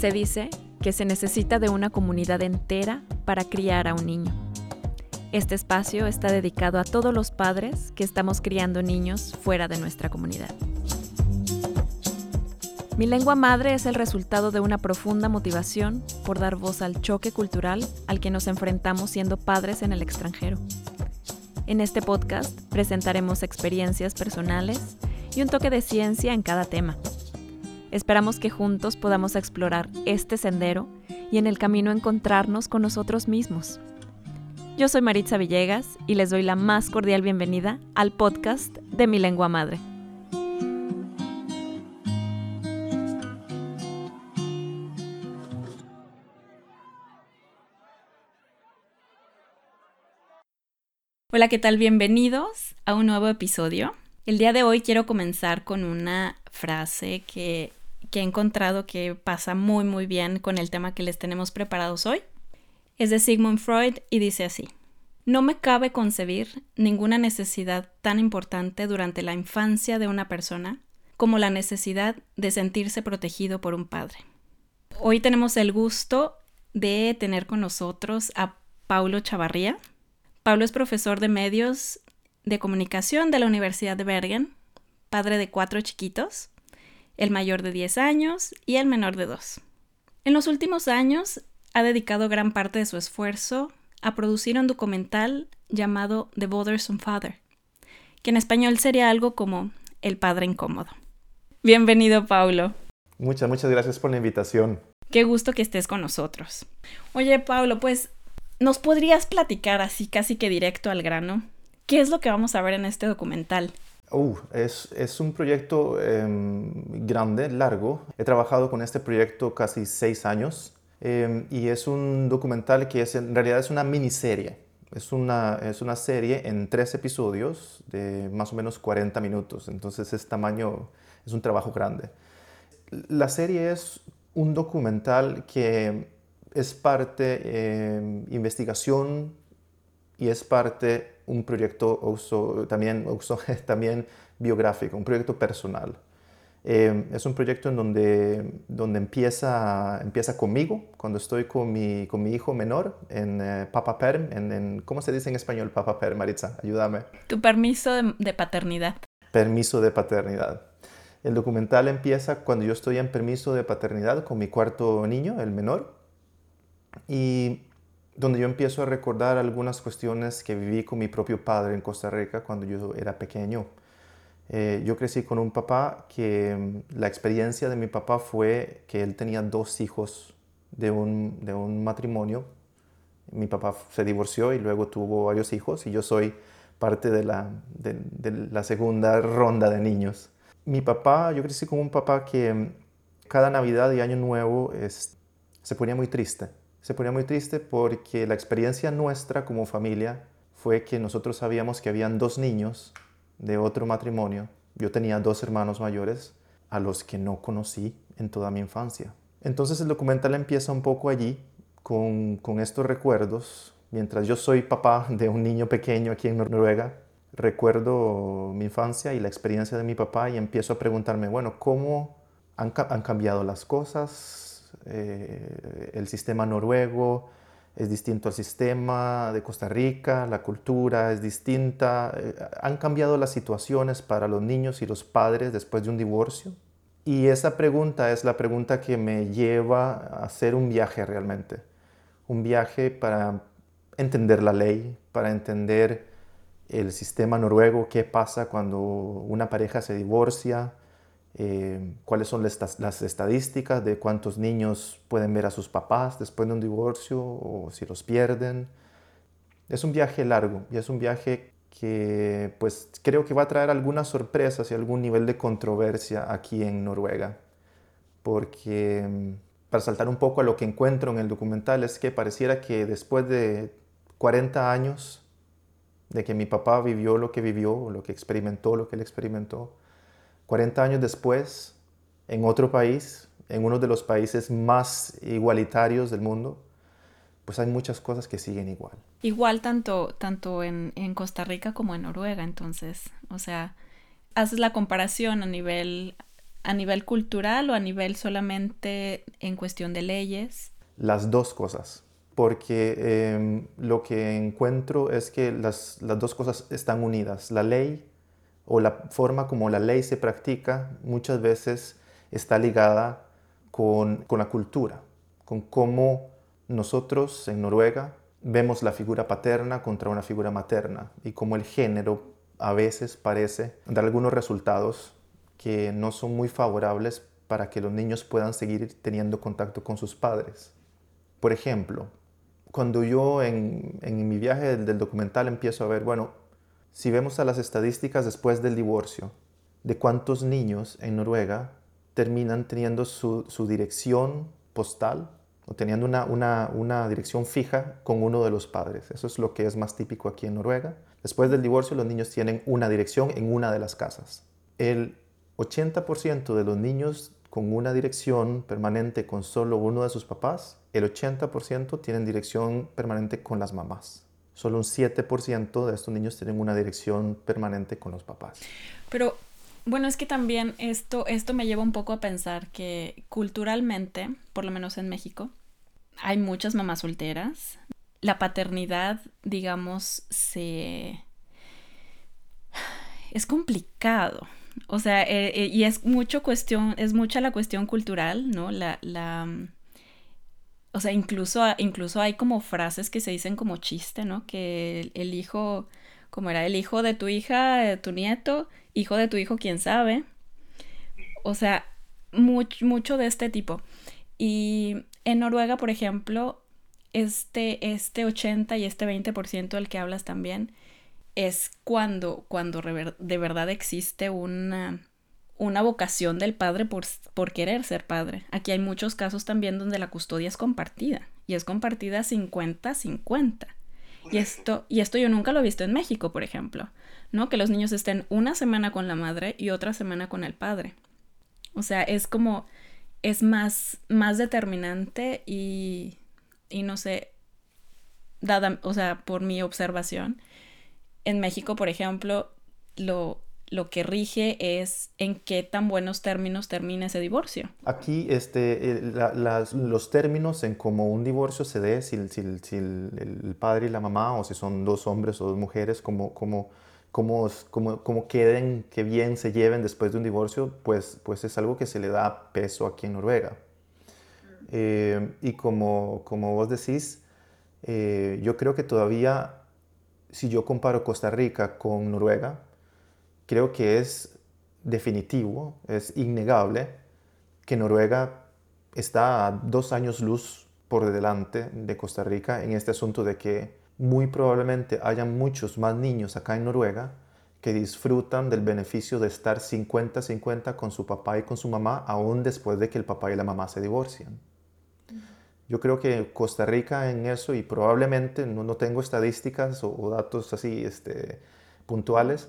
Se dice que se necesita de una comunidad entera para criar a un niño. Este espacio está dedicado a todos los padres que estamos criando niños fuera de nuestra comunidad. Mi lengua madre es el resultado de una profunda motivación por dar voz al choque cultural al que nos enfrentamos siendo padres en el extranjero. En este podcast presentaremos experiencias personales y un toque de ciencia en cada tema. Esperamos que juntos podamos explorar este sendero y en el camino encontrarnos con nosotros mismos. Yo soy Maritza Villegas y les doy la más cordial bienvenida al podcast de Mi Lengua Madre. Hola, ¿qué tal? Bienvenidos a un nuevo episodio. El día de hoy quiero comenzar con una frase que que he encontrado que pasa muy muy bien con el tema que les tenemos preparados hoy. Es de Sigmund Freud y dice así. No me cabe concebir ninguna necesidad tan importante durante la infancia de una persona como la necesidad de sentirse protegido por un padre. Hoy tenemos el gusto de tener con nosotros a Paulo Chavarría. Paulo es profesor de medios de comunicación de la Universidad de Bergen, padre de cuatro chiquitos, el mayor de 10 años y el menor de 2. En los últimos años ha dedicado gran parte de su esfuerzo a producir un documental llamado The Bothersome Father, que en español sería algo como El Padre Incómodo. Bienvenido, Paulo. Muchas, muchas gracias por la invitación. Qué gusto que estés con nosotros. Oye, Paulo, pues, ¿nos podrías platicar así casi que directo al grano? ¿Qué es lo que vamos a ver en este documental? Uh, es, es, un proyecto em, grande, largo. He trabajado con este proyecto casi seis años em, y es un documental que es, en realidad es una miniserie. Es una, es una serie en tres episodios de más o menos 40 minutos. Entonces es tamaño, es un trabajo grande. La serie es un documental que es parte eh, investigación y es parte un proyecto uso, también, uso, también biográfico, un proyecto personal. Eh, es un proyecto en donde, donde empieza, empieza conmigo, cuando estoy con mi, con mi hijo menor en eh, Papa Perm, en, ¿cómo se dice en español Papa Perm, Maritza? Ayúdame. Tu permiso de, de paternidad. Permiso de paternidad. El documental empieza cuando yo estoy en permiso de paternidad con mi cuarto niño, el menor, y donde yo empiezo a recordar algunas cuestiones que viví con mi propio padre en Costa Rica cuando yo era pequeño. Eh, yo crecí con un papá que mm, la experiencia de mi papá fue que él tenía dos hijos de un, de un matrimonio. Mi papá se divorció y luego tuvo varios hijos y yo soy parte de la, de, la segunda ronda de niños. Mi papá, yo crecí con un papá que mm, cada Navidad y Año Nuevo se ponía muy triste se ponía muy triste porque la experiencia nuestra como familia fue que nosotros sabíamos que habían dos niños de otro matrimonio. Yo tenía dos hermanos mayores a los que no conocí en toda mi infancia. Entonces el documental empieza un poco allí con, con estos recuerdos. Mientras yo soy papá de un niño pequeño aquí en Noruega, recuerdo mi infancia y la experiencia de mi papá y empiezo a preguntarme, bueno, ¿cómo han, han cambiado las cosas? Eh, el sistema noruego es distinto al sistema de Costa Rica, la cultura es distinta, eh, han cambiado las situaciones para los niños y los padres después de un divorcio. Y esa pregunta es la pregunta que me lleva a hacer un viaje realmente, un viaje para entender la ley, para entender el sistema noruego, qué pasa cuando una pareja se divorcia, eh, cuáles son las, estadísticas de cuántos niños pueden ver a sus papás después de un divorcio o si los pierden. Es un viaje largo y es un viaje que pues creo que va a traer algunas sorpresas y algún nivel de controversia aquí en Noruega. Porque mm, para saltar un poco a lo que encuentro en el documental es que pareciera que después de 40 años de que mi papá vivió lo que vivió, lo que experimentó, lo que él experimentó, 40 años después, en otro país, en uno de los países más igualitarios del mundo, pues hay muchas cosas que siguen igual. Igual tanto, tanto en, Costa Rica como en Noruega, entonces, o sea, haces la comparación a nivel a nivel cultural o a nivel solamente en cuestión de leyes? Las dos cosas, porque em, lo que encuentro es que las, dos cosas están unidas. La ley o la forma como la ley se practica muchas veces está ligada con, con la cultura, con cómo nosotros en Noruega vemos la figura paterna contra una figura materna y cómo el género a veces parece dar algunos resultados que no son muy favorables para que los niños puedan seguir teniendo contacto con sus padres. Por ejemplo, cuando yo en, mi viaje del, documental empiezo a ver, bueno, si vemos a las estadísticas después del divorcio, de cuántos niños en Noruega terminan teniendo su, dirección postal o teniendo una, una, dirección fija con uno de los padres. Eso es lo que es más típico aquí en Noruega. Después del divorcio los niños tienen una dirección en una de las casas. El 80% de los niños con una dirección permanente con solo uno de sus papás, el 80% tienen dirección permanente con las mamás. Solo un 7% de estos niños tienen una dirección permanente con los papás. Pero bueno, es que también esto, esto me lleva un poco a pensar que culturalmente, por lo menos en México, hay muchas mamás solteras. La paternidad, digamos, se... es complicado o sea, eh, eh, y es mucho cuestión, es mucha la cuestión cultural, ¿no? La, la, o sea, incluso, incluso hay como frases que se dicen como chiste, ¿no? Que el, hijo, como era el hijo de tu hija, tu nieto, hijo de tu hijo, quién sabe. O sea, mucho de este tipo. Y en Noruega, por ejemplo, este, este 80 y este 20% del que hablas también, es cuando, cuando de verdad existe una, una vocación del padre por, por, querer ser padre. Aquí hay muchos casos también donde la custodia es compartida y es compartida 50-50. Y esto, y esto yo nunca lo he visto en México, por ejemplo, ¿no? Que los niños estén una semana con la madre y otra semana con el padre. O sea, es como, es más, más determinante y, y no sé, dada, o sea, por mi observación, en México, por ejemplo, lo, lo que rige es en qué tan buenos términos termina ese divorcio. Aquí este, los términos en cómo un divorcio se dé, si, si, el, padre y la mamá, o si son dos hombres o dos mujeres, como, como, como, como, queden, que bien se lleven después de un divorcio, pues, pues es algo que se le da peso aquí en Noruega. Eh, y como, como vos decís, eh, yo creo que todavía si yo comparo Costa Rica con Noruega, creo que es definitivo, es innegable que Noruega está a dos años luz por delante de Costa Rica en este asunto de que muy probablemente haya muchos más niños acá en Noruega que disfrutan del beneficio de estar 50-50 con su papá y con su mamá aún después de que el papá y la mamá se divorcian. Yo creo que Costa Rica en eso, y probablemente no, no tengo estadísticas o, datos así este, puntuales,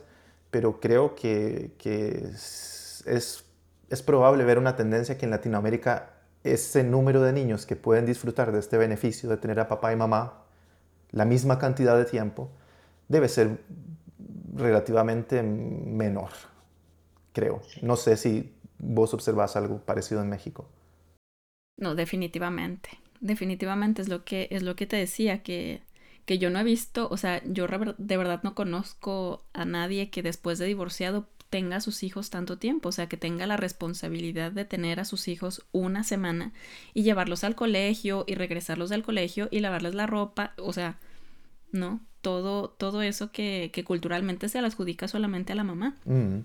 pero creo que, que es, es, probable ver una tendencia que en Latinoamérica ese número de niños que pueden disfrutar de este beneficio de tener a papá y mamá la misma cantidad de tiempo debe ser relativamente menor, creo. No sé si vos observás algo parecido en México. No, definitivamente definitivamente es lo que, es lo que te decía, que, que yo no he visto, o sea, yo de verdad no conozco a nadie que después de divorciado tenga a sus hijos tanto tiempo, o sea, que tenga la responsabilidad de tener a sus hijos una semana y llevarlos al colegio y regresarlos del colegio y lavarles la ropa, o sea, ¿no? Todo, todo eso que, que culturalmente se le adjudica solamente a la mamá. Mm.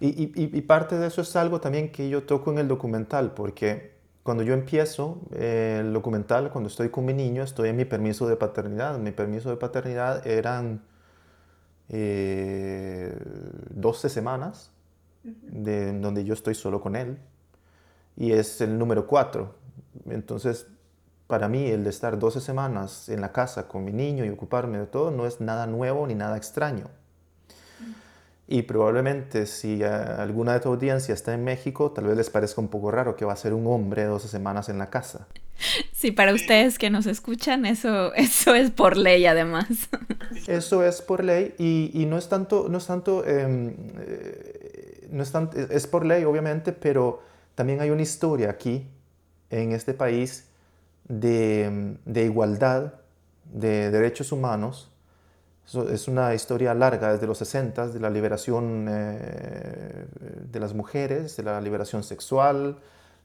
Y, y, y parte de eso es algo también que yo toco en el documental, porque cuando yo empiezo eh, el documental, cuando estoy con mi niño, estoy en mi permiso de paternidad. Mi permiso de paternidad eran 12 eh, semanas de, donde yo estoy solo con él. Y es el número 4. Entonces, para mí, el de estar 12 semanas en la casa con mi niño y ocuparme de todo no es nada nuevo ni nada extraño. Y probablemente si alguna de tu audiencia está en México, tal vez les parezca un poco raro que va a ser un hombre 12 semanas en la casa. Sí, para ustedes que nos escuchan, eso, eso es por ley además. Eso es por ley y, y no es tanto, no es tanto em, eh, no es, es por ley, obviamente, pero también hay una historia aquí, en este país, de, de igualdad, de derechos humanos. Es una historia larga desde los 60 de la liberación eh, de las mujeres, de la liberación sexual,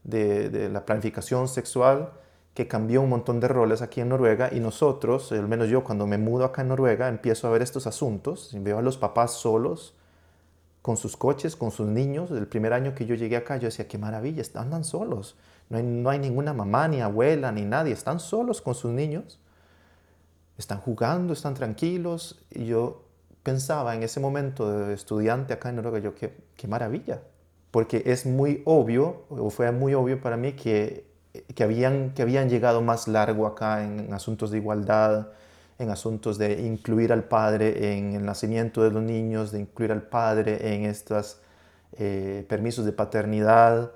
de, la planificación sexual, que cambió un montón de roles aquí en Noruega y nosotros, al menos yo cuando me mudo acá en Noruega, empiezo a ver estos asuntos, veo a los papás solos, con sus coches, con sus niños. El primer año que yo llegué acá, yo decía, qué maravilla, andan solos. No hay, no hay ninguna mamá, ni abuela, ni nadie. Están solos con sus niños. Están jugando, están tranquilos. Y yo pensaba en ese momento de estudiante acá en Noruega, yo, qué, qué maravilla. Porque es muy obvio, o fue muy obvio para mí que, que, habían, que habían llegado más largo acá en asuntos de igualdad, en asuntos de incluir al padre en el nacimiento de los niños, de incluir al padre en estos eh, permisos de paternidad,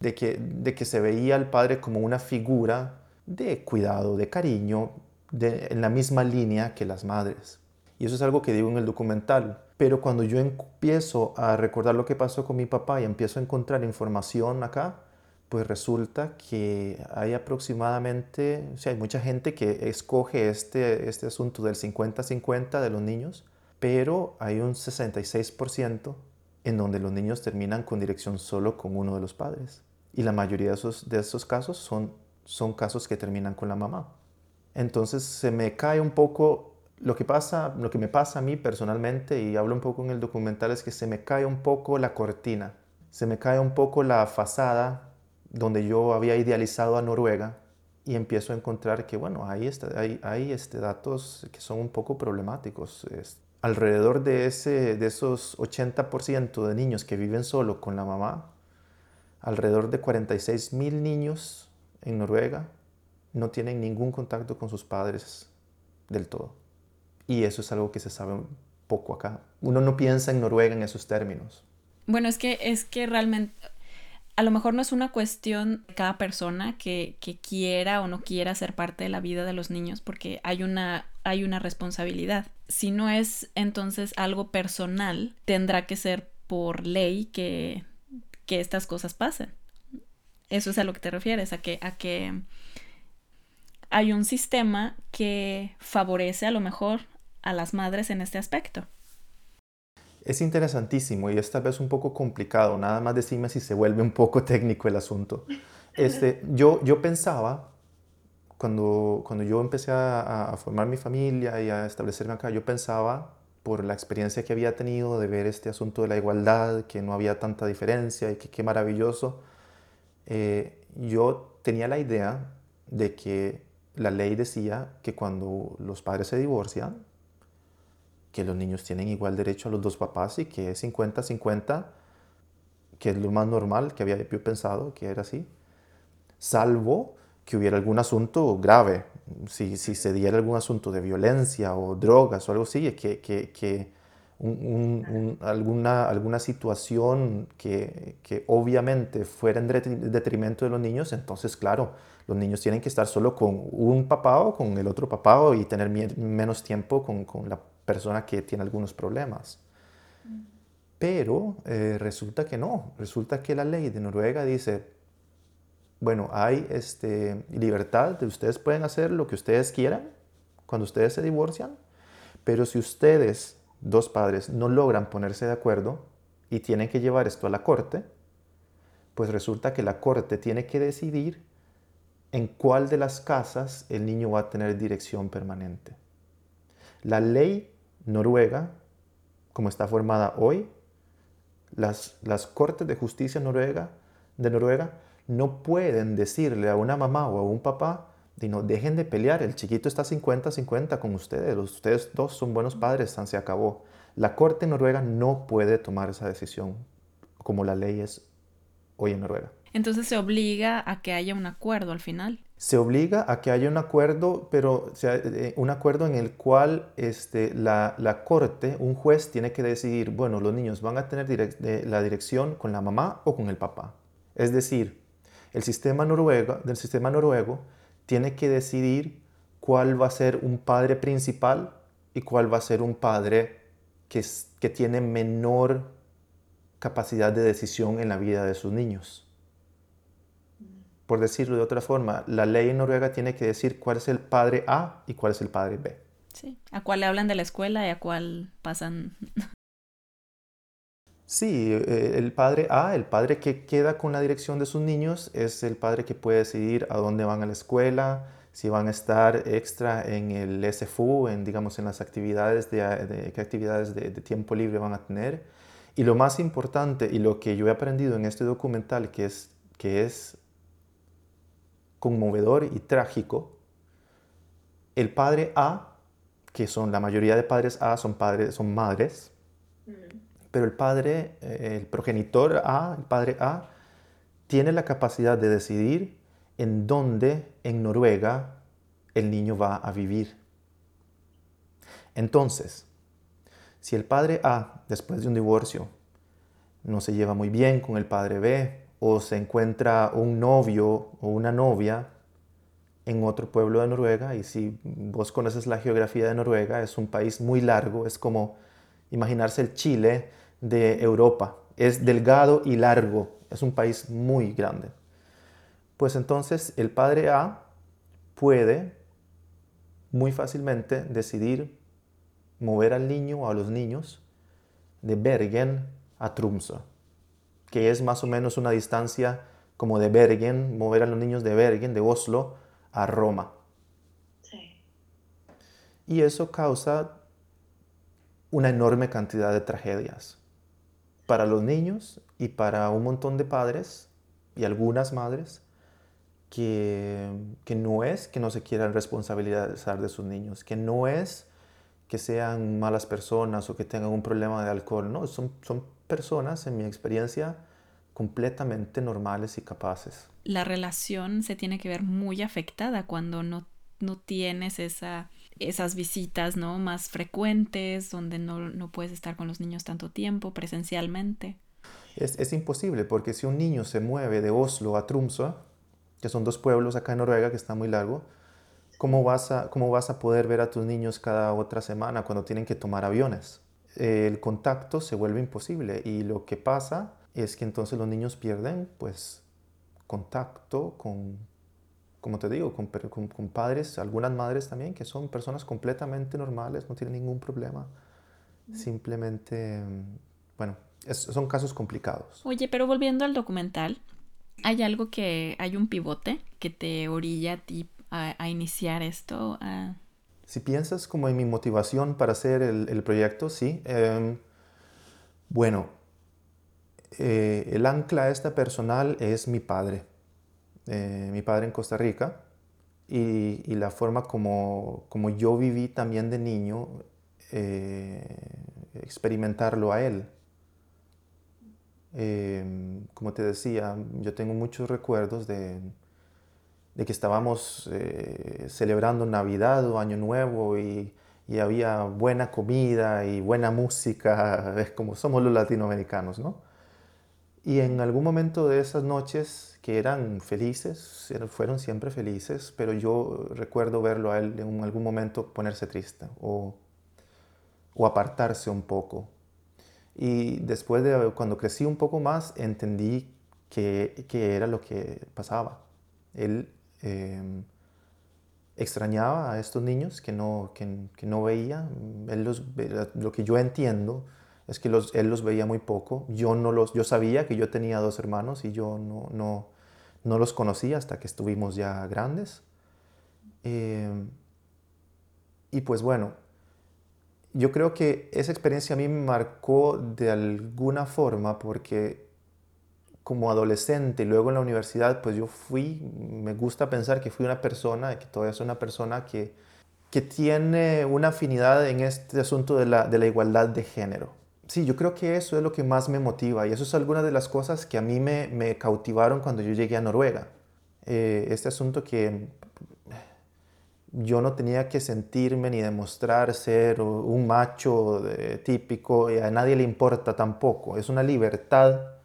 de que, de que se veía al padre como una figura de cuidado, de cariño, en la misma línea que las madres. Y eso es algo que digo en el documental. Pero cuando yo empiezo a recordar lo que pasó con mi papá y empiezo a encontrar información acá, pues resulta que hay aproximadamente, o sea, hay mucha gente que escoge este, este asunto del 50-50 de los niños, pero hay un 66% en donde los niños terminan con dirección solo con uno de los padres. Y la mayoría de esos, de esos casos son, son casos que terminan con la mamá. Entonces se me cae un poco, lo que, pasa, lo que me pasa a mí personalmente, y hablo un poco en el documental, es que se me cae un poco la cortina, se me cae un poco la fasada donde yo había idealizado a Noruega y empiezo a encontrar que, bueno, hay, hay, hay este, datos que son un poco problemáticos. alrededor de, ese, de esos 80% de niños que viven solo con la mamá, alrededor de 46 mil niños en Noruega no tienen ningún contacto con sus padres del todo. Y eso es algo que se sabe poco acá. Uno no piensa en Noruega en esos términos. Bueno, es que, es que realmente, a lo mejor no es una cuestión de cada persona que, quiera o no quiera ser parte de la vida de los niños, porque hay una, hay una responsabilidad. Si no es entonces algo personal, tendrá que ser por ley que, que estas cosas pasen. Eso es a lo que te refieres, a que, a que hay un sistema que favorece a lo mejor a las madres en este aspecto. Es interesantísimo y es tal vez un poco complicado, nada más decirme si se vuelve un poco técnico el asunto. Este, yo, yo pensaba, cuando, cuando yo empecé a, a, formar mi familia y a establecerme acá, yo pensaba, por la experiencia que había tenido de ver este asunto de la igualdad, que no había tanta diferencia y que qué maravilloso, eh, yo tenía la idea de que la ley decía que cuando los padres se divorcian, que los niños tienen igual derecho a los dos papás y que es 50-50, que es lo más normal que había yo pensado que era así, salvo que hubiera algún asunto grave, si, si se diera algún asunto de violencia o drogas o algo así, que, que, que alguna, alguna situación que, que, obviamente fuera en detrimento de los niños, entonces claro, los niños tienen que estar solo con un papá o con el otro papá y tener menos tiempo con, con la persona que tiene algunos problemas. Pero eh, resulta que no, resulta que la ley de Noruega dice, bueno, hay este, libertad, de ustedes pueden hacer lo que ustedes quieran cuando ustedes se divorcian, pero si ustedes, dos padres, no logran ponerse de acuerdo y tienen que llevar esto a la corte, pues resulta que la corte tiene que decidir en cuál de las casas el niño va a tener dirección permanente. La ley Noruega, como está formada hoy, las, las cortes de justicia Noruega, de Noruega no pueden decirle a una mamá o a un papá, no, dejen de pelear, el chiquito está 50-50 con ustedes, ustedes dos son buenos padres, se acabó. La corte noruega no puede tomar esa decisión como la ley es hoy en Noruega. Entonces se obliga a que haya un acuerdo al final se obliga a que haya un acuerdo, pero eh, un acuerdo en el cual este, la, corte, un juez, tiene que decidir, bueno, los niños van a tener la dirección con la mamá o con el papá. Es decir, el sistema noruego, del sistema noruego tiene que decidir cuál va a ser un padre principal y cuál va a ser un padre que tiene menor capacidad de decisión en la vida de sus niños. Por decirlo de otra forma, la ley en Noruega tiene que decir cuál es el padre A y cuál es el padre B. Sí, a cuál le hablan de la escuela y a cuál pasan. Sí, eh, el padre A, el padre que queda con la dirección de sus niños, es el padre que puede decidir a dónde van a la escuela, si van a estar extra en el SFU, en, digamos, en las actividades de, qué actividades de, tiempo libre van a tener. Y lo más importante y lo que yo he aprendido en este documental, que es, que es conmovedor y trágico, el padre A, que son la mayoría de padres A son padres, son madres, pero el padre, eh, el progenitor A, el padre A, tiene la capacidad de decidir en dónde en Noruega el niño va a vivir. Entonces, si el padre A, después de un divorcio, no se lleva muy bien con el padre B, o se encuentra un novio o una novia en otro pueblo de Noruega, y si vos conoces la geografía de Noruega, es un país muy largo, es como imaginarse el Chile de Europa. Es delgado y largo, es un país muy grande. Pues entonces el padre A puede muy fácilmente decidir mover al niño o a los niños de Bergen a Tromsø, que es más o menos una distancia como de Bergen, mover a los niños de Bergen, de Oslo, a Roma. Y eso causa una enorme cantidad de tragedias para los niños y para un montón de padres y algunas madres que, que no es que no se quieran responsabilizar de sus niños, que no es que sean malas personas o que tengan un problema de alcohol, no, son, son personas, en mi experiencia, completamente normales y capaces. La relación se tiene que ver muy afectada cuando no, no tienes esa esas visitas ¿no? más frecuentes, donde no, puedes estar con los niños tanto tiempo presencialmente. Es, imposible, porque si un niño se mueve de Oslo a Tromsø, que son dos pueblos acá en Noruega que está muy largo, ¿cómo vas, a, ¿cómo vas a poder ver a tus niños cada otra semana cuando tienen que tomar aviones? El contacto se vuelve imposible y lo que pasa es que entonces los niños pierden pues contacto con, como te digo, con, con, padres, algunas madres también, que son personas completamente normales, no tienen ningún problema. Simplemente, bueno, son casos complicados. Oye, pero volviendo al documental, ¿hay algo que, hay un pivote que te orilla a ti a, iniciar esto? Si piensas como en mi motivación para hacer el, proyecto, sí. Em, bueno, eh, el ancla esta personal es mi padre. Eh, mi padre en Costa Rica y, la forma como, como, yo viví también de niño, eh, experimentarlo a él. Em, como te decía, yo tengo muchos recuerdos de, de que estábamos eh, celebrando Navidad o Año Nuevo y, y, había buena comida y buena música, es como somos los latinoamericanos, ¿no? Y en algún momento de esas noches que eran felices, fueron siempre felices, pero yo recuerdo verlo a él en algún momento ponerse triste o, o apartarse un poco. Y después de cuando crecí un poco más, entendí que, que era lo que pasaba. Él em, extrañaba a estos niños que no, que, no veía. Él los, lo que yo entiendo es que los, él los veía muy poco. Yo, no los, yo sabía que yo tenía dos hermanos y yo no, no, no los conocí hasta que estuvimos ya grandes. Eh, y pues bueno, yo creo que esa experiencia a mí me marcó de alguna forma porque como adolescente y luego en la universidad, pues yo fui, me gusta pensar que fui una persona, que todavía soy una persona que, que tiene una afinidad en este asunto de la, de la igualdad de género sí, yo creo que eso es lo que más me motiva y eso es alguna de las cosas que a mí me, me cautivaron cuando yo llegué a Noruega. Eh, este asunto que yo no tenía que sentirme ni demostrar ser un macho típico y a nadie le importa tampoco. Es una libertad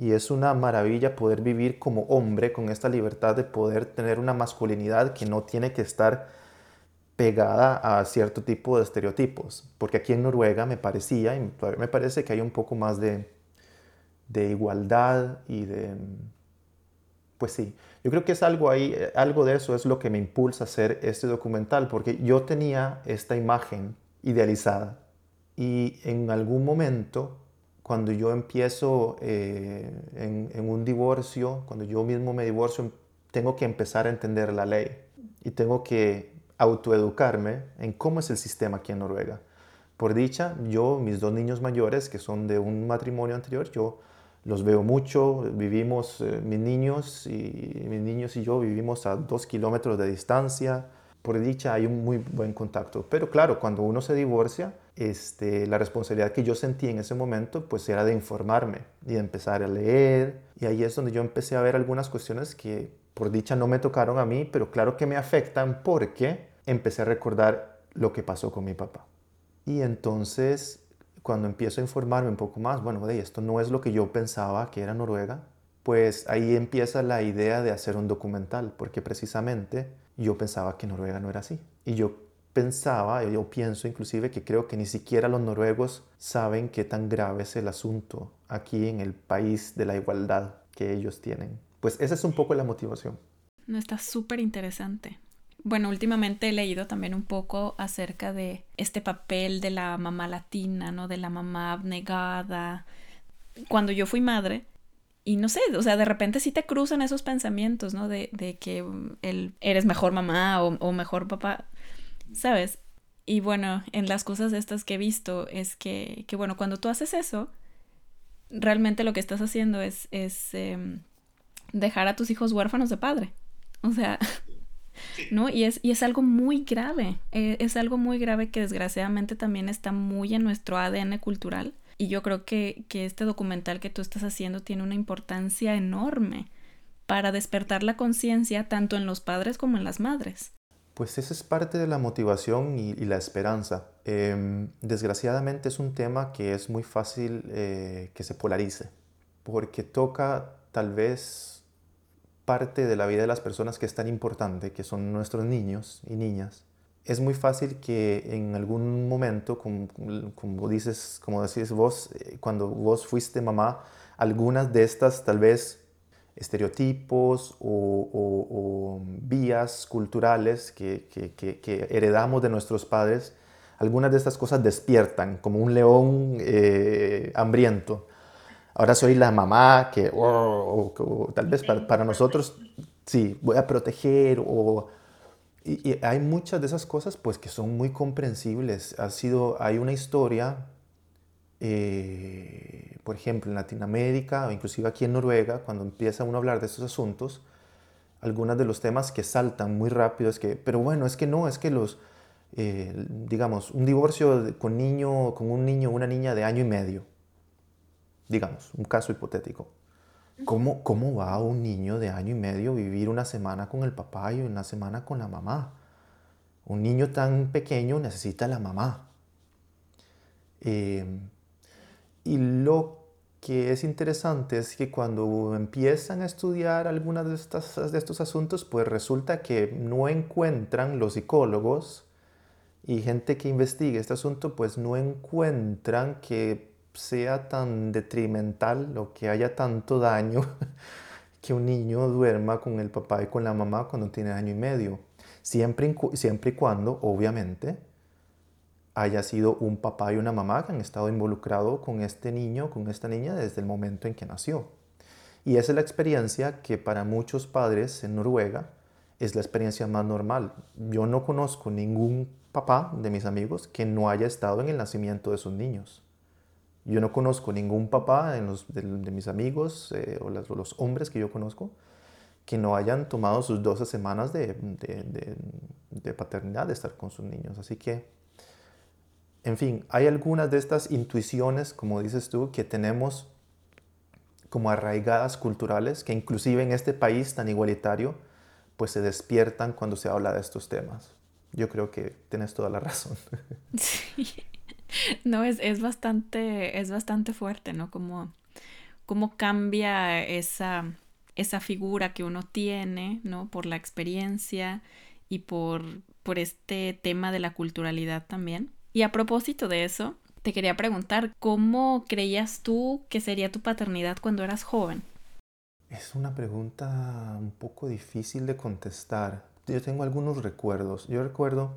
y es una maravilla poder vivir como hombre con esta libertad de poder tener una masculinidad que no tiene que estar pegada a cierto tipo de estereotipos, porque aquí en Noruega me parecía, y me parece que hay un poco más de, de igualdad y de... Pues sí, yo creo que es algo ahí, algo de eso es lo que me impulsa a hacer este documental, porque yo tenía esta imagen idealizada y en algún momento, cuando yo empiezo eh, en, en un divorcio, cuando yo mismo me divorcio, tengo que empezar a entender la ley y tengo que autoeducarme en cómo es el sistema aquí en Noruega. Por dicha, yo, mis dos niños mayores, que son de un matrimonio anterior, yo los veo mucho, vivimos, eh, mis niños y mis niños y yo vivimos a dos kilómetros de distancia. Por dicha hay un muy buen contacto. Pero claro, cuando uno se divorcia, este, la responsabilidad que yo sentí en ese momento pues era de informarme y de empezar a leer. Y ahí es donde yo empecé a ver algunas cuestiones que por dicha no me tocaron a mí, pero claro que me afectan porque empecé a recordar lo que pasó con mi papá. Y entonces, cuando empiezo a informarme un poco más, bueno, de esto no es lo que yo pensaba que era Noruega, pues ahí empieza la idea de hacer un documental, porque precisamente yo pensaba que Noruega no era así. Y yo pensaba, yo pienso inclusive que creo que ni siquiera los noruegos saben qué tan grave es el asunto aquí en el país de la igualdad que ellos tienen. Pues esa es un poco la motivación. No, está súper interesante. Bueno, últimamente he leído también un poco acerca de este papel de la mamá latina, ¿no? De la mamá abnegada. Cuando yo fui madre, y no sé, o sea, de repente sí te cruzan esos pensamientos, ¿no? De, de que el, eres mejor mamá o, mejor papá, ¿sabes? Y bueno, en las cosas estas que he visto es que, que bueno, cuando tú haces eso, realmente lo que estás haciendo es, es eh, dejar a tus hijos huérfanos de padre. O sea, ¿no? Y es, y es algo muy grave, eh, es algo muy grave que desgraciadamente también está muy en nuestro ADN cultural. Y yo creo que, que este documental que tú estás haciendo tiene una importancia enorme para despertar la conciencia tanto en los padres como en las madres. Pues esa es parte de la motivación y, la esperanza. Eh, desgraciadamente es un tema que es muy fácil eh, que se polarice, porque toca tal vez parte de la vida de las personas que es tan importante, que son nuestros niños y niñas, es muy fácil que en algún momento, como, como dices, como decís vos, eh, cuando vos fuiste mamá, algunas de estas tal vez estereotipos o, vías culturales que, heredamos de nuestros padres, algunas de estas cosas despiertan como un león eh, hambriento ahora soy la mamá que, o, tal vez para, nosotros, sí, voy a proteger o... Y, hay muchas de esas cosas pues que son muy comprensibles. Ha sido, hay una historia, eh, por ejemplo, en Latinoamérica o inclusive aquí en Noruega, cuando empieza uno a hablar de estos asuntos, algunos de los temas que saltan muy rápido es que, pero bueno, es que no, es que los, eh, digamos, un divorcio con, niño, con un niño o una niña de año y medio, digamos, un caso hipotético. ¿Cómo, ¿Cómo va un niño de año y medio vivir una semana con el papá y una semana con la mamá? Un niño tan pequeño necesita la mamá. Eh, y lo que es interesante es que cuando empiezan a estudiar algunas de, estas, de estos asuntos, pues resulta que no encuentran los psicólogos y gente que investigue este asunto, pues no encuentran que sea tan detrimental o que haya tanto daño que un niño duerma con el papá y con la mamá cuando tiene año y medio. Siempre, siempre y cuando, obviamente, haya sido un papá y una mamá que han estado involucrados con este niño, con esta niña desde el momento en que nació. Y esa es la experiencia que para muchos padres en Noruega es la experiencia más normal. Yo no conozco ningún papá de mis amigos que no haya estado en el nacimiento de sus niños. Yo no conozco ningún papá de, mis amigos eh, o, los hombres que yo conozco que no hayan tomado sus 12 semanas de, paternidad, de estar con sus niños. Así que, en fin, hay algunas de estas intuiciones, como dices tú, que tenemos como arraigadas culturales, que inclusive en este país tan igualitario, pues se despiertan cuando se habla de estos temas. Yo creo que tienes toda la razón. Sí. No, es, es, bastante, es bastante fuerte, ¿no? Como, cómo cambia esa, esa figura que uno tiene, ¿no? Por la experiencia y por, por este tema de la culturalidad también. Y a propósito de eso, te quería preguntar, ¿cómo creías tú que sería tu paternidad cuando eras joven? Es una pregunta un poco difícil de contestar. Yo tengo algunos recuerdos. Yo recuerdo,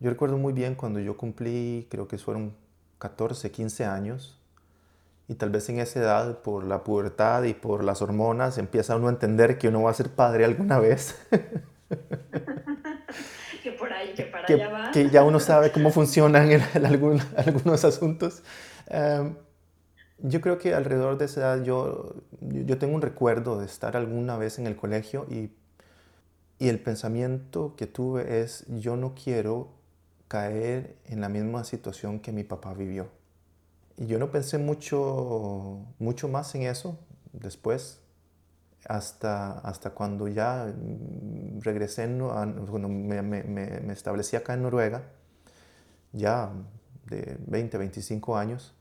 yo recuerdo muy bien cuando yo cumplí, creo que fueron 14, 15 años, y tal vez en esa edad, por la pubertad y por las hormonas, empieza uno a entender que uno va a ser padre alguna vez. que por ahí, que para allá va. Que ya uno sabe cómo funcionan algunos asuntos. Em, yo creo que alrededor de esa edad yo, yo tengo un recuerdo de estar alguna vez en el colegio y, y el pensamiento que tuve es yo no quiero caer en la misma situación que mi papá vivió. Y yo no pensé mucho, mucho más en eso después, hasta, hasta cuando ya regresé, cuando me, me, me, establecí acá en Noruega, ya de 20, 25 años,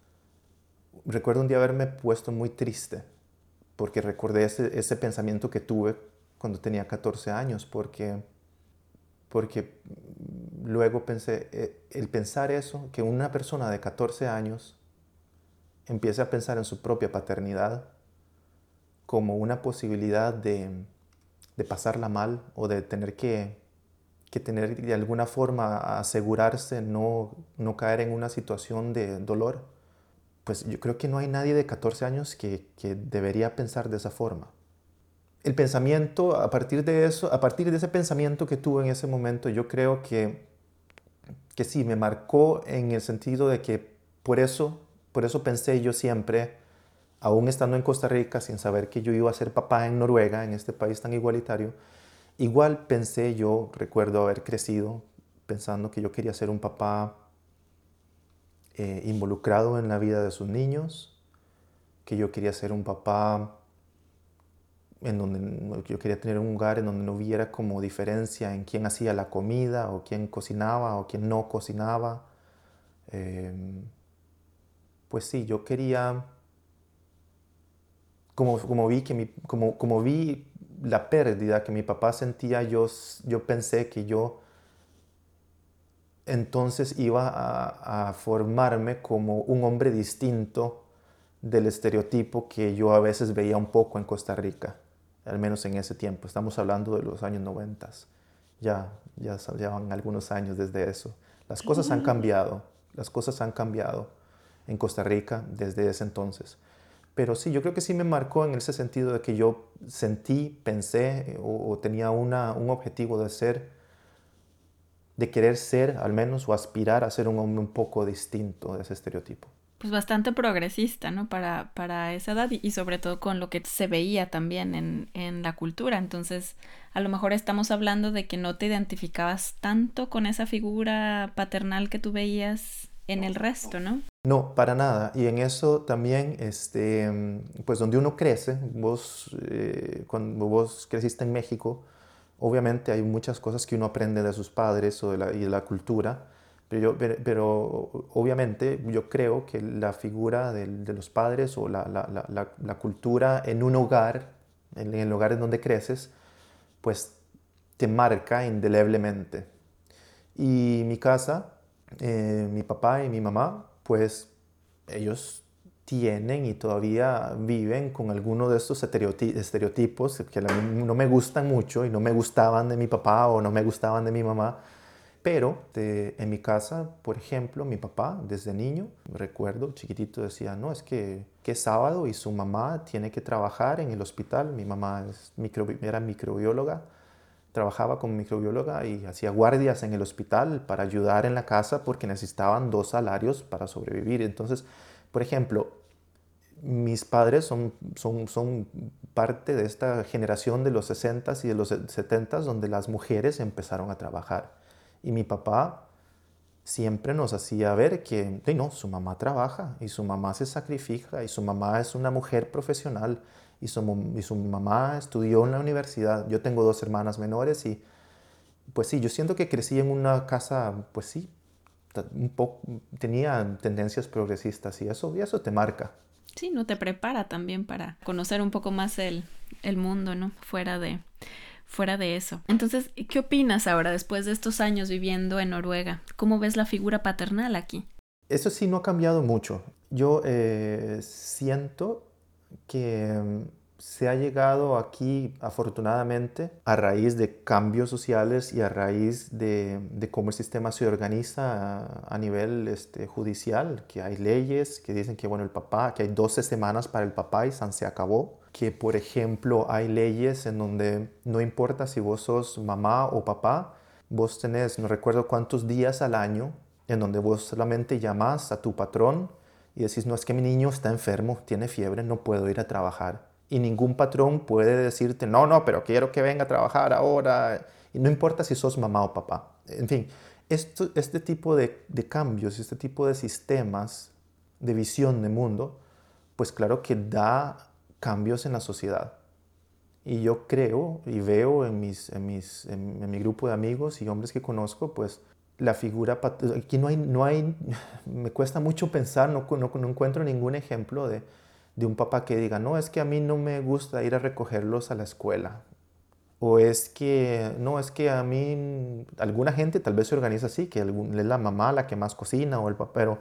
recuerdo un día haberme puesto muy triste, porque recordé ese, ese pensamiento que tuve cuando tenía 14 años, porque, porque luego pensé, eh, el pensar eso, que una persona de 14 años empiece a pensar en su propia paternidad como una posibilidad de, de pasarla mal o de tener que, que, tener de alguna forma asegurarse no, no caer en una situación de dolor, pues yo creo que no hay nadie de 14 años que, que debería pensar de esa forma. El pensamiento, a partir de eso, a partir de ese pensamiento que tuve en ese momento, yo creo que, que sí, me marcó en el sentido de que por eso por eso pensé yo siempre, aún estando en Costa Rica, sin saber que yo iba a ser papá en Noruega, en este país tan igualitario, igual pensé yo, recuerdo haber crecido pensando que yo quería ser un papá eh, involucrado en la vida de sus niños, que yo quería ser un papá en donde yo quería tener un lugar en donde no hubiera como diferencia en quién hacía la comida o quién cocinaba o quién no cocinaba. Em, pues sí, yo quería, como, como vi, que mi, como, como vi la pérdida que mi papá sentía, yo, yo pensé que yo entonces iba a, a, formarme como un hombre distinto del estereotipo que yo a veces veía un poco en Costa Rica, al menos en ese tiempo. Estamos hablando de los años 90. Ya, ya llevan algunos años desde eso. Las cosas han cambiado, las cosas han cambiado en Costa Rica desde ese entonces. Pero sí, yo creo que sí me marcó en ese sentido de que yo sentí, pensé eh, o, tenía una, un objetivo de ser, de querer ser al menos o aspirar a ser un hombre un poco distinto de ese estereotipo. Pues bastante progresista, ¿no? Para, para esa edad y, sobre todo con lo que se veía también en, en la cultura. Entonces, a lo mejor estamos hablando de que no te identificabas tanto con esa figura paternal que tú veías en el resto, ¿no? No, para nada. Y en eso también, este, pues donde uno crece, vos, eh, cuando vos creciste en México, obviamente hay muchas cosas que uno aprende de sus padres o de la, y de la cultura, pero, pero, obviamente yo creo que la figura de, los padres o la, cultura en un hogar, en el hogar en donde creces, pues te marca indeleblemente. Y mi casa, eh, mi papá y mi mamá, pues ellos tienen y todavía viven con algunos de estos estereotipos que no me gustan mucho y no me gustaban de mi papá o no me gustaban de mi mamá. Pero en mi casa, por ejemplo, mi papá desde niño, recuerdo, chiquitito decía, no, es que, que es sábado y su mamá tiene que trabajar en el hospital. Mi mamá era microbióloga trabajaba como microbióloga y hacía guardias en el hospital para ayudar en la casa porque necesitaban dos salarios para sobrevivir. Entonces, por ejemplo, mis padres son, son, son parte de esta generación de los 60s y de los 70s donde las mujeres empezaron a trabajar. Y mi papá siempre nos hacía ver que, no, su mamá trabaja y su mamá se sacrifica y su mamá es una mujer profesional y su, y su mamá estudió en la universidad. Yo tengo dos hermanas menores y pues sí, yo siento que crecí en una casa, pues sí, un poco, tenía tendencias progresistas y eso, y eso te marca. Sí, no te prepara también para conocer un poco más el, el mundo, ¿no? Fuera de, fuera de eso. Entonces, ¿qué opinas ahora después de estos años viviendo en Noruega? ¿Cómo ves la figura paternal aquí? eso sí no ha cambiado mucho. Yo eh, siento que mm, se ha llegado aquí, afortunadamente, a raíz de cambios sociales y a raíz de, cómo el sistema se organiza a, nivel este, judicial, que hay leyes que dicen que, bueno, el papá, que hay 12 semanas para el papá y se acabó. Que, por ejemplo, hay leyes en donde no importa si vos sos mamá o papá, vos tenés, no recuerdo cuántos días al año, en donde vos solamente llamás a tu patrón y decís, no, es que mi niño está enfermo, tiene fiebre, no puedo ir a trabajar y ningún patrón puede decirte, no, no, pero quiero que venga a trabajar ahora. Y no importa si sos mamá o papá. En fin, esto, este tipo de, de cambios, este tipo de sistemas de visión de mundo, pues claro que da cambios en la sociedad. Y yo creo y veo en, mis, en, mis, en, mi grupo de amigos y hombres que conozco, pues la figura, aquí no hay, no hay, me cuesta mucho pensar, no, no, encuentro ningún ejemplo de, de un papá que diga, no, es que a mí no me gusta ir a recogerlos a la escuela. O es que, no, es que a mí, alguna gente tal vez se organiza así, que es la mamá la que más cocina o el papá, pero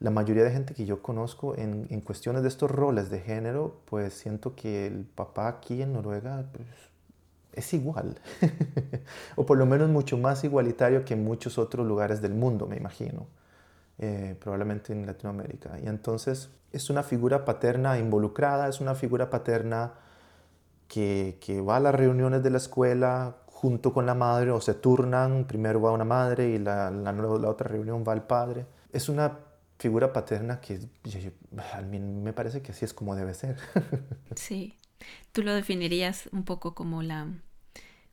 la mayoría de gente que yo conozco en, en cuestiones de estos roles de género, pues siento que el papá aquí en Noruega pues, es igual, o por lo menos mucho más igualitario que en muchos otros lugares del mundo, me imagino. Eh, probablemente en Latinoamérica. Y entonces es una figura paterna involucrada, es una figura paterna que, que, va a las reuniones de la escuela junto con la madre o se turnan, primero va una madre y la, la, otra reunión va el padre. Es una figura paterna que a mí me parece que así es como debe ser. Sí, tú lo definirías un poco como la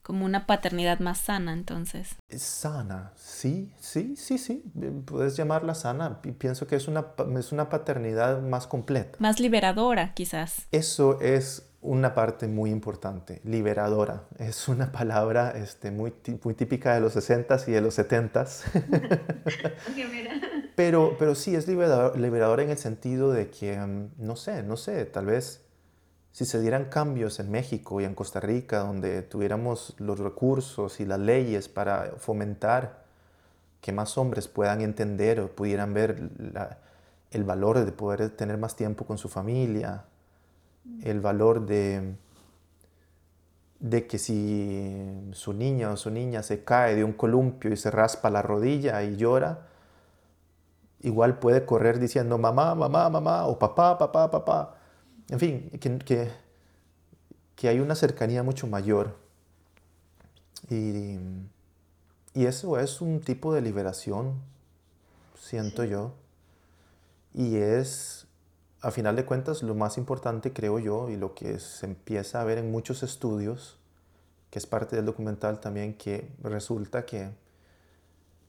como una paternidad más sana, entonces. Sana, sí, sí, sí, sí, puedes llamarla sana. Pienso que es una, es una paternidad más completa. Más liberadora, quizás. Eso es una parte muy importante, liberadora. Es una palabra este, muy, muy típica de los 60s y de los 70s. pero, pero sí, es liberadora liberador en el sentido de que, mm, no sé, no sé, tal vez si se dieran cambios en México y en Costa Rica, donde tuviéramos los recursos y las leyes para fomentar que más hombres puedan entender o pudieran ver el valor de poder tener más tiempo con su familia, el valor de, de que si su niña o su niña se cae de un columpio y se raspa la rodilla y llora, igual puede correr diciendo mamá, mamá, mamá o papá, papá, papá en fin, que, que, hay una cercanía mucho mayor. Y, y, eso es un tipo de liberación, siento yo. Y es, a final de cuentas, lo más importante, creo yo, y lo que se empieza a ver en muchos estudios, que es parte del documental también, que resulta que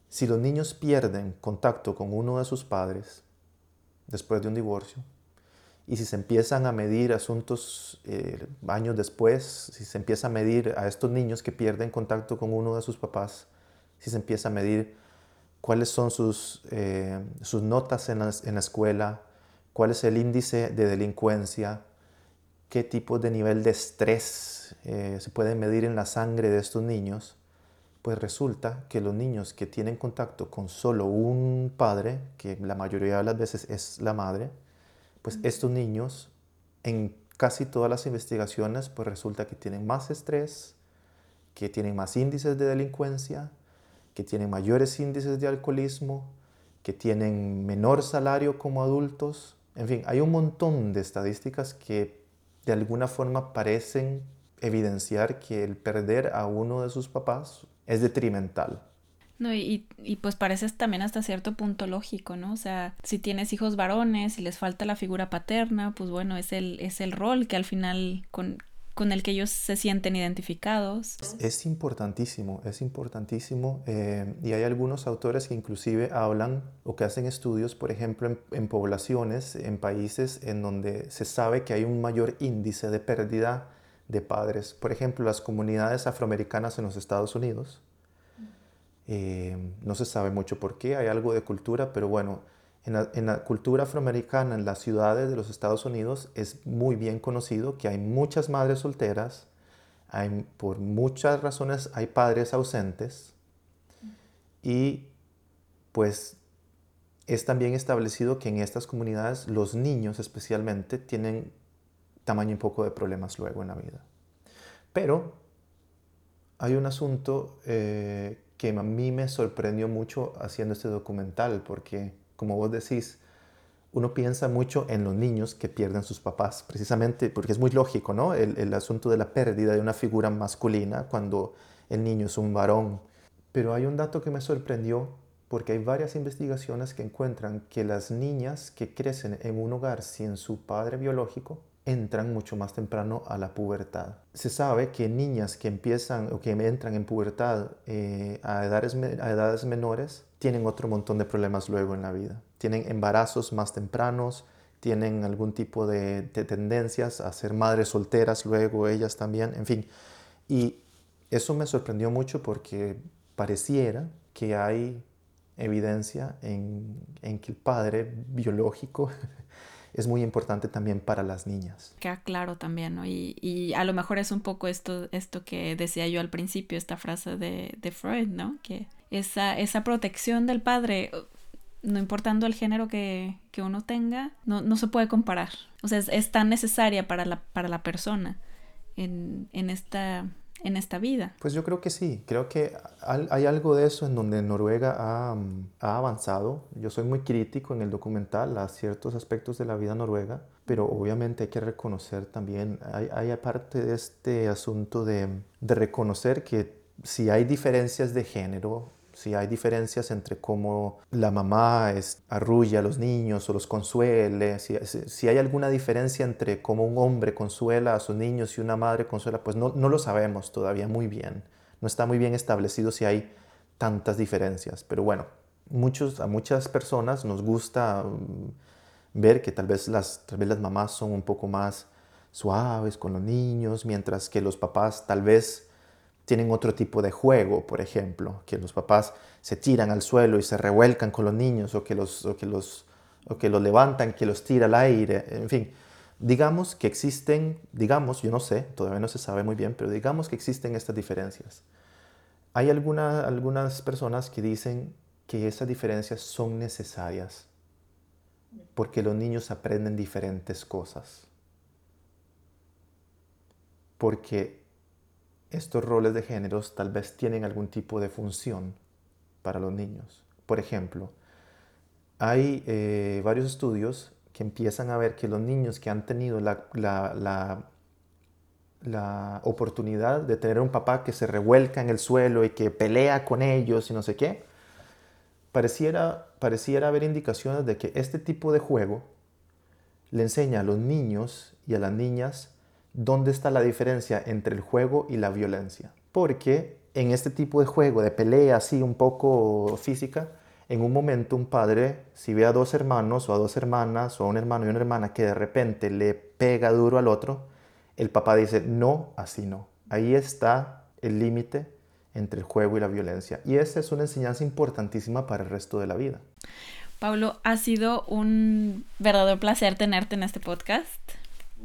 si los niños pierden contacto con uno de sus padres después de un divorcio, y si se empiezan a medir asuntos eh, años después, si se empieza a medir a estos niños que pierden contacto con uno de sus papás, si se empieza a medir cuáles son sus, eh, sus notas en la, escuela, cuál es el índice de delincuencia, qué tipo de nivel de estrés eh, se puede medir en la sangre de estos niños, pues resulta que los niños que tienen contacto con solo un padre, que la mayoría de las veces es la madre, pues estos niños en casi todas las investigaciones pues resulta que tienen más estrés, que tienen más índices de delincuencia, que tienen mayores índices de alcoholismo, que tienen menor salario como adultos. En fin, hay un montón de estadísticas que de alguna forma parecen evidenciar que el perder a uno de sus papás es detrimental. No, y, y, pues parece también hasta cierto punto lógico, ¿no? O sea, si tienes hijos varones y les falta la figura paterna, pues bueno, es el, es el rol que al final con, con el que ellos se sienten identificados. Es, importantísimo, es importantísimo. Eh, y hay algunos autores que inclusive hablan o que hacen estudios, por ejemplo, en, en poblaciones, en países en donde se sabe que hay un mayor índice de pérdida de padres. Por ejemplo, las comunidades afroamericanas en los Estados Unidos eh, no se sabe mucho por qué, hay algo de cultura, pero bueno, en la, cultura afroamericana, en las ciudades de los Estados Unidos, es muy bien conocido que hay muchas madres solteras, hay, por muchas razones hay padres ausentes y pues es también establecido que en estas comunidades los niños especialmente tienen tamaño un poco de problemas luego en la vida. Pero hay un asunto eh, que a mí me sorprendió mucho haciendo este documental, porque como vos decís, uno piensa mucho en los niños que pierden sus papás, precisamente porque es muy lógico, ¿no? El, el, asunto de la pérdida de una figura masculina cuando el niño es un varón. Pero hay un dato que me sorprendió porque hay varias investigaciones que encuentran que las niñas que crecen en un hogar sin su padre biológico entran mucho más temprano a la pubertad. Se sabe que niñas que empiezan o que entran en pubertad eh, a, edades, a edades menores tienen otro montón de problemas luego en la vida. Tienen embarazos más tempranos, tienen algún tipo de, de tendencias a ser madres solteras luego ellas también, en fin. Y eso me sorprendió mucho porque pareciera que hay evidencia en, en que el padre biológico es muy importante también para las niñas. Queda claro también, ¿no? Y, y, a lo mejor es un poco esto, esto que decía yo al principio, esta frase de, de Freud, ¿no? Que esa, esa protección del padre, no importando el género que, que uno tenga, no, no, se puede comparar. O sea, es, es tan necesaria para la, para la persona en, en esta en esta vida. Pues yo creo que sí, creo que hay algo de eso en donde Noruega ha, ha, avanzado. Yo soy muy crítico en el documental a ciertos aspectos de la vida noruega, pero obviamente hay que reconocer también, hay, hay aparte de este asunto de, de reconocer que si hay diferencias de género, si hay diferencias entre cómo la mamá es, arrulla a los niños o los consuele, si, si, hay alguna diferencia entre cómo un hombre consuela a sus niños y una madre consuela, pues no, no lo sabemos todavía muy bien. No está muy bien establecido si hay tantas diferencias. Pero bueno, muchos, a muchas personas nos gusta mm, ver que tal vez, las, tal vez las mamás son un poco más suaves con los niños, mientras que los papás tal vez tienen otro tipo de juego, por ejemplo, que los papás se tiran al suelo y se revuelcan con los niños o que los, que los, o que los levantan, que los tira al aire, en fin. Digamos que existen, digamos, yo no sé, todavía no se sabe muy bien, pero digamos que existen estas diferencias. Hay alguna, algunas personas que dicen que esas diferencias son necesarias porque los niños aprenden diferentes cosas. Porque estos roles de géneros tal vez tienen algún tipo de función para los niños. Por ejemplo, hay eh, varios estudios que empiezan a ver que los niños que han tenido la, la, la, oportunidad de tener un papá que se revuelca en el suelo y que pelea con ellos y no sé qué, pareciera, pareciera haber indicaciones de que este tipo de juego le enseña a los niños y a las niñas dónde está la diferencia entre el juego y la violencia. Porque en este tipo de juego, de pelea así un poco física, en un momento un padre, si ve a dos hermanos o a dos hermanas o a un hermano y una hermana que de repente le pega duro al otro, el papá dice, no, así no. Ahí está el límite entre el juego y la violencia. Y esa es una enseñanza importantísima para el resto de la vida. Pablo, ha sido un verdadero placer tenerte en este podcast.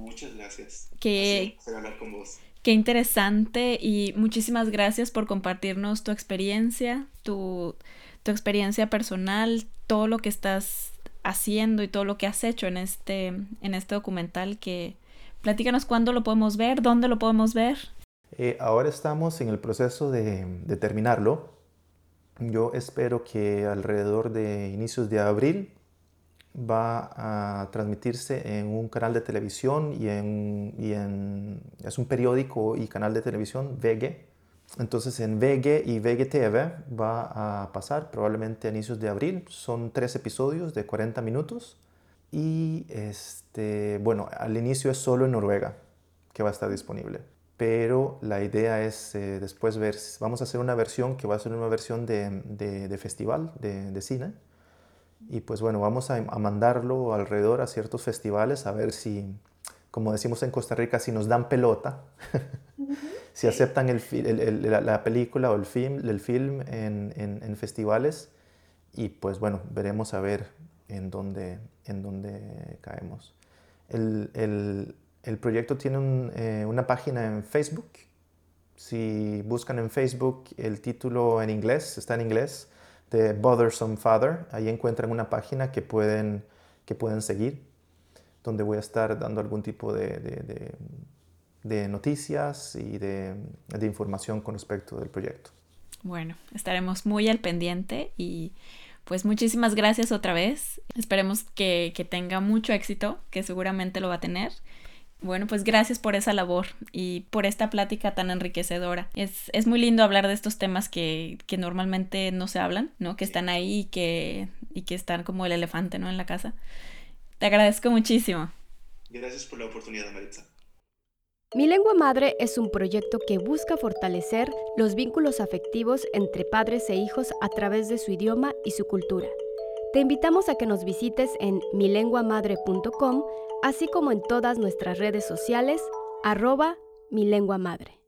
Muchas gracias. Qué, hablar con vos. Qué interesante y muchísimas gracias por compartirnos tu experiencia, tu, tu experiencia personal, todo lo que estás haciendo y todo lo que has hecho en este, en este documental que platícanos cuándo lo podemos ver, dónde lo podemos ver. Eh, ahora estamos en el proceso de, de, terminarlo. Yo espero que alrededor de inicios de abril va a transmitirse en un canal de televisión y en, y en es un periódico y canal de televisión, VG. Entonces en VG y VGTV va a pasar probablemente a inicios de abril. Son tres episodios de 40 minutos. Y este, bueno, al inicio es solo en Noruega que va a estar disponible. Pero la idea es eh, después ver, vamos a hacer una versión que va a ser una versión de, de, festival de cine y pues bueno, vamos a, mandarlo alrededor a ciertos festivales a ver si, como decimos en Costa Rica, si nos dan pelota, si aceptan el, la, película o el film, el film en, en, festivales. Y pues bueno, veremos a ver en dónde, en dónde caemos. El, proyecto tiene eh, una página en Facebook. Si buscan en Facebook el título en inglés, está en inglés, de Bothersome Father. Ahí encuentran una página que pueden, que pueden seguir, donde voy a estar dando algún tipo de, de, noticias y de, de información con respecto del proyecto. Bueno, estaremos muy al pendiente y pues muchísimas gracias otra vez. Esperemos que, que, tenga mucho éxito, que seguramente lo va a tener. Bueno, pues gracias por esa labor y por esta plática tan enriquecedora. Es, es muy lindo hablar de estos temas que, que, normalmente no se hablan, ¿no? Que están ahí y que, y que están como el elefante, ¿no? En la casa. Te agradezco muchísimo. Gracias por la oportunidad, Maritza. Mi lengua madre es un proyecto que busca fortalecer los vínculos afectivos entre padres e hijos a través de su idioma y su cultura. Te invitamos a que nos visites en milenguamadre.com, así como en todas nuestras redes sociales, arroba mi lengua madre.